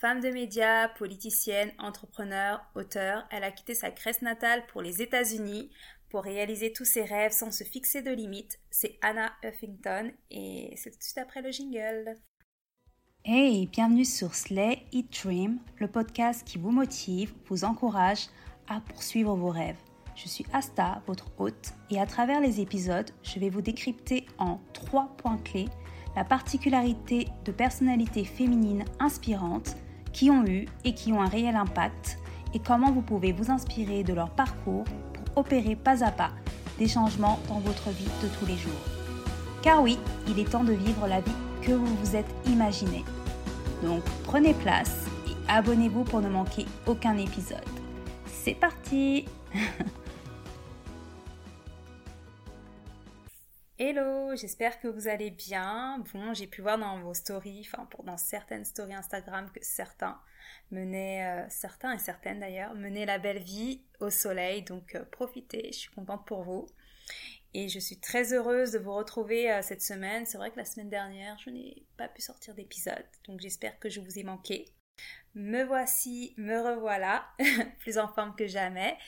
Femme de médias, politicienne, entrepreneur, auteur, elle a quitté sa Grèce natale pour les États-Unis pour réaliser tous ses rêves sans se fixer de limites. C'est Anna Huffington et c'est tout de suite après le jingle. Hey, bienvenue sur Slay Eat Dream, le podcast qui vous motive, vous encourage à poursuivre vos rêves. Je suis Asta, votre hôte, et à travers les épisodes, je vais vous décrypter en trois points clés la particularité de personnalités féminines inspirantes qui ont eu et qui ont un réel impact et comment vous pouvez vous inspirer de leur parcours pour opérer pas à pas des changements dans votre vie de tous les jours. Car oui, il est temps de vivre la vie que vous vous êtes imaginé. Donc prenez place et abonnez-vous pour ne manquer aucun épisode. C'est parti Hello, j'espère que vous allez bien. Bon, j'ai pu voir dans vos stories, enfin dans certaines stories Instagram que certains menaient, euh, certains et certaines d'ailleurs, menaient la belle vie au soleil. Donc euh, profitez, je suis contente pour vous. Et je suis très heureuse de vous retrouver euh, cette semaine. C'est vrai que la semaine dernière, je n'ai pas pu sortir d'épisode, donc j'espère que je vous ai manqué. Me voici, me revoilà, plus en forme que jamais.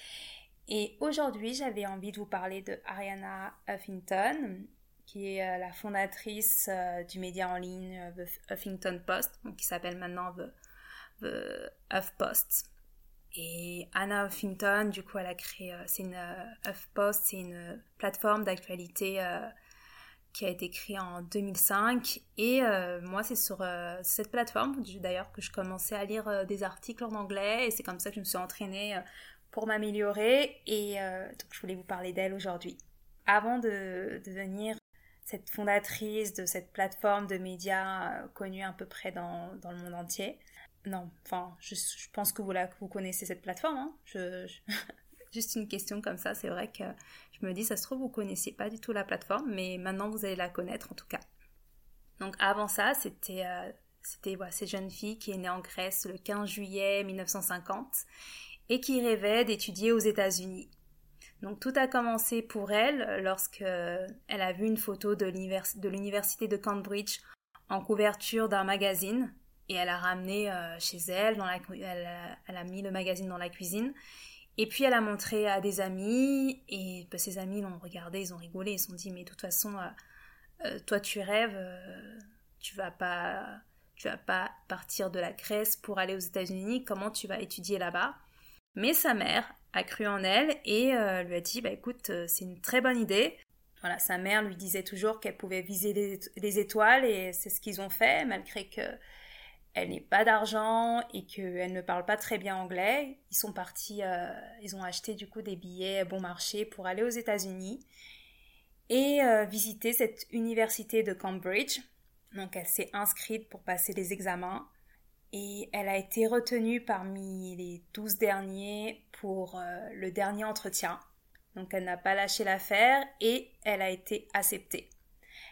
Et aujourd'hui, j'avais envie de vous parler de Ariana Huffington, qui est euh, la fondatrice euh, du média en ligne euh, The Huffington Post, qui s'appelle maintenant The, The HuffPost. Et Anna Huffington, du coup, elle a créé, c'est une HuffPost, c'est une plateforme d'actualité qui a été créée en 2005. Et moi, c'est sur cette plateforme, d'ailleurs, que je commençais à lire des articles en anglais. Et c'est comme ça que je me suis entraînée pour m'améliorer et euh, je voulais vous parler d'elle aujourd'hui. Avant de, devenir cette fondatrice de cette plateforme de médias euh, connue à peu près dans, dans, le monde entier, non, enfin, je, pense que vous, la, vous connaissez cette plateforme. Hein. Juste une question comme ça, c'est vrai que je me dis, ça se trouve, vous connaissiez pas du tout la plateforme, mais maintenant vous allez la connaître en tout cas. Donc avant ça, c'était euh, c'était voilà, cette jeune fille qui est née en Grèce le 15 juillet 1950 et qui rêvait d'étudier aux États-Unis. Donc tout a commencé pour elle lorsque elle a vu une photo de l'université de Cambridge en couverture d'un magazine et elle a ramené euh, chez elle, dans la, elle, a, mis le magazine dans la cuisine et puis elle a montré à des amis et bah, ses amis l'ont regardé, ils ont rigolé, ils se sont dit mais de toute façon euh, euh, toi tu rêves, tu vas pas tu vas pas partir de la Grèce pour aller aux États-Unis, comment tu vas étudier là-bas? Mais sa mère a cru en elle et euh, lui a dit bah écoute, euh, c'est une très bonne idée. Voilà, sa mère lui disait toujours qu'elle pouvait viser les, étoiles et c'est ce qu'ils ont fait malgré que elle n'ait pas d'argent et qu'elle ne parle pas très bien anglais. Ils sont partis, euh, ils ont acheté du coup des billets bon marché pour aller aux États-Unis et visiter cette université de Cambridge. Donc elle s'est inscrite pour passer les examens et elle a été retenue parmi les douze derniers pour euh, le dernier entretien. Donc elle n'a pas lâché l'affaire et elle a été acceptée.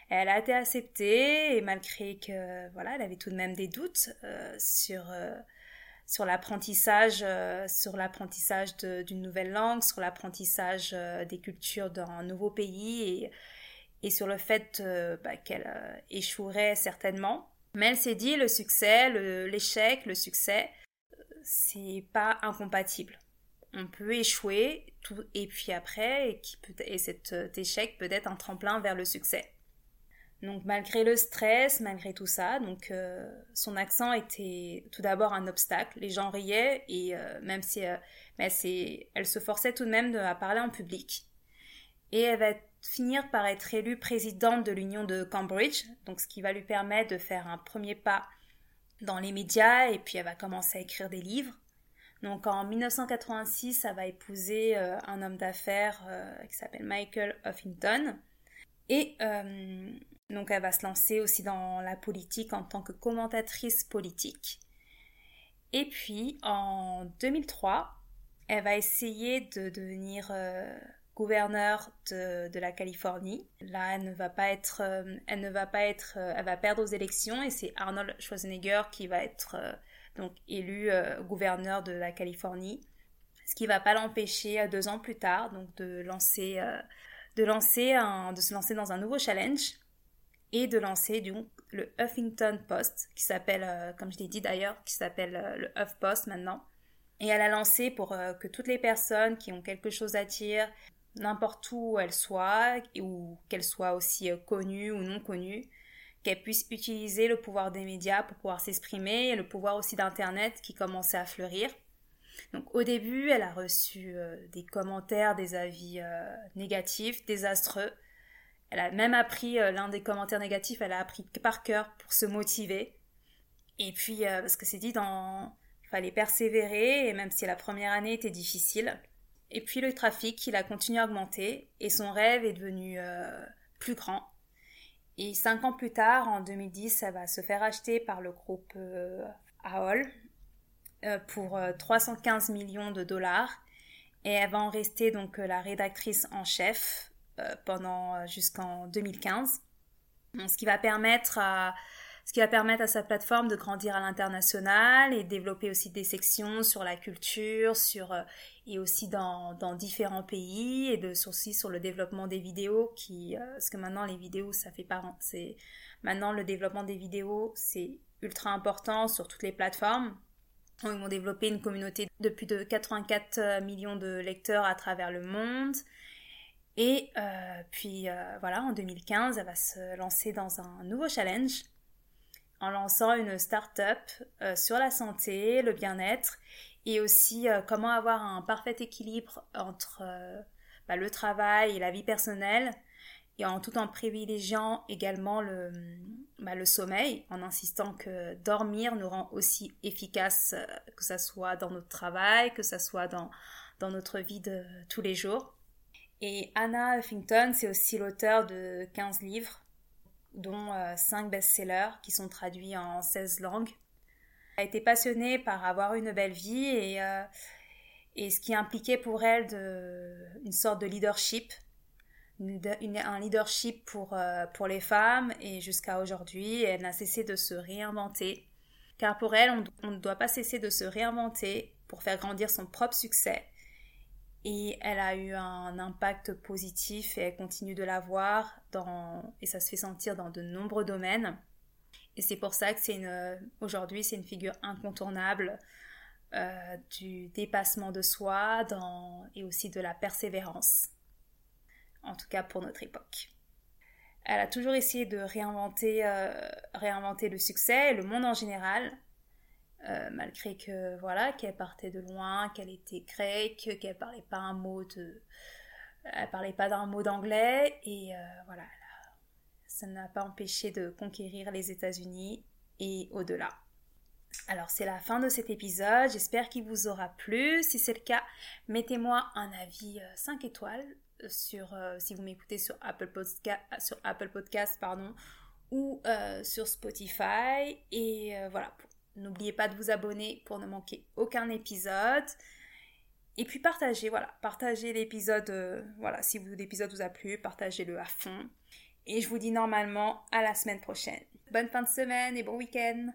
Elle a été acceptée et malgré que voilà, elle avait tout de même des doutes euh, sur euh, sur l'apprentissage sur l'apprentissage d'une nouvelle langue, sur l'apprentissage des cultures dans un nouveau pays et, et sur le fait bah, qu'elle échouerait certainement. Mais elle s'est dit le succès, l'échec, le, succès, c'est pas incompatible. On peut échouer et puis après, et, qui cet euh, échec peut être un tremplin vers le succès. Donc malgré le stress, malgré tout ça, donc euh, son accent était tout d'abord un obstacle. Les gens riaient et euh, même si elle se forçait tout de même à parler en public. Et elle va finir par être élue présidente de l'Union de Cambridge, donc ce qui va lui permettre de faire un premier pas dans les médias et puis elle va commencer à écrire des livres. Donc en 1986, elle va épouser euh, un homme d'affaires euh, qui s'appelle Michael Huffington et euh, donc elle va se lancer aussi dans la politique en tant que commentatrice politique. Et puis en 2003, elle va essayer de devenir gouverneur de, la Californie. Là, elle ne va pas être, euh, elle ne va pas être, euh, elle va perdre aux élections et c'est Arnold Schwarzenegger qui va être euh, donc élu gouverneur de la Californie. Ce qui va pas l'empêcher deux ans plus tard donc de lancer, de lancer un, de se lancer dans un nouveau challenge et de lancer donc le Huffington Post, qui s'appelle, comme je l'ai dit d'ailleurs, qui s'appelle le Huff Post maintenant. Et elle a lancé pour que toutes les personnes qui ont quelque chose à dire, n'importe où elles soient, ou qu'elles soient aussi connues ou non connues, qu'elles puissent utiliser le pouvoir des médias pour pouvoir s'exprimer et le pouvoir aussi d'Internet qui commençait à fleurir. Donc au début, elle a reçu des commentaires, des avis négatifs, désastreux, elle a même appris euh, l'un des commentaires négatifs, elle a appris par cœur pour se motiver. Et puis, euh, parce que c'est dit, dans... il fallait persévérer, et même si la première année était difficile. Et puis le trafic, il a continué à augmenter, et son rêve est devenu euh, plus grand. Et cinq ans plus tard, en 2010, elle va se faire acheter par le groupe AOL pour 315 millions de dollars. Et elle va en rester donc la rédactrice en chef euh, pendant euh, jusqu'en 2015. ce qui va permettre à ce qui va permettre à sa plateforme de grandir à l'international et développer aussi des sections sur la culture, euh, et aussi dans, différents pays et de aussi sur le développement des vidéos qui parce que maintenant les vidéos ça fait pas c'est maintenant le développement des vidéos c'est ultra important sur toutes les plateformes. Ils vont développer une communauté de plus de 84 millions de lecteurs à travers le monde. Et euh, puis euh, voilà, en 2015, elle va se lancer dans un nouveau challenge en lançant une start-up euh, sur la santé, le bien-être et aussi comment avoir un parfait équilibre entre bah, le travail et la vie personnelle et en tout en privilégiant également le, bah, le sommeil, en insistant que dormir nous rend aussi efficace, que ce soit dans notre travail, que ce soit dans, dans notre vie de tous les jours. Et Anna Huffington, c'est aussi l'auteur de 15 livres, dont 5 euh, best-sellers qui sont traduits en 16 langues. Elle a été passionnée par avoir une belle vie et, euh, ce qui impliquait pour elle une sorte de leadership, un leadership pour, euh, pour les femmes et jusqu'à aujourd'hui, elle n'a cessé de se réinventer. Car pour elle, on ne doit pas cesser de se réinventer pour faire grandir son propre succès et elle a eu un impact positif et elle continue de l'avoir dans et ça se fait sentir dans de nombreux domaines. Et c'est pour ça que c'est une aujourd'hui c'est une figure incontournable euh, du dépassement de soi dans, et aussi de la persévérance. En tout cas pour notre époque. Elle a toujours essayé de réinventer euh, réinventer le succès et le monde en général euh, malgré que voilà qu'elle partait de loin, qu'elle était grecque, qu'elle parlait pas un mot de, elle parlait pas d'un mot d'anglais et euh, voilà, ça n'a pas empêché de conquérir les États-Unis et au-delà. Alors c'est la fin de cet épisode, j'espère qu'il vous aura plu. Si c'est le cas, mettez-moi un avis 5 euh, étoiles sur si vous m'écoutez sur Apple Podcast sur Apple Podcast pardon ou sur Spotify et voilà N'oubliez pas de vous abonner pour ne manquer aucun épisode. Et puis partagez, voilà, partagez l'épisode, euh, voilà, si l'épisode vous a plu, partagez-le à fond. Et je vous dis normalement à la semaine prochaine. Bonne fin de semaine et bon week-end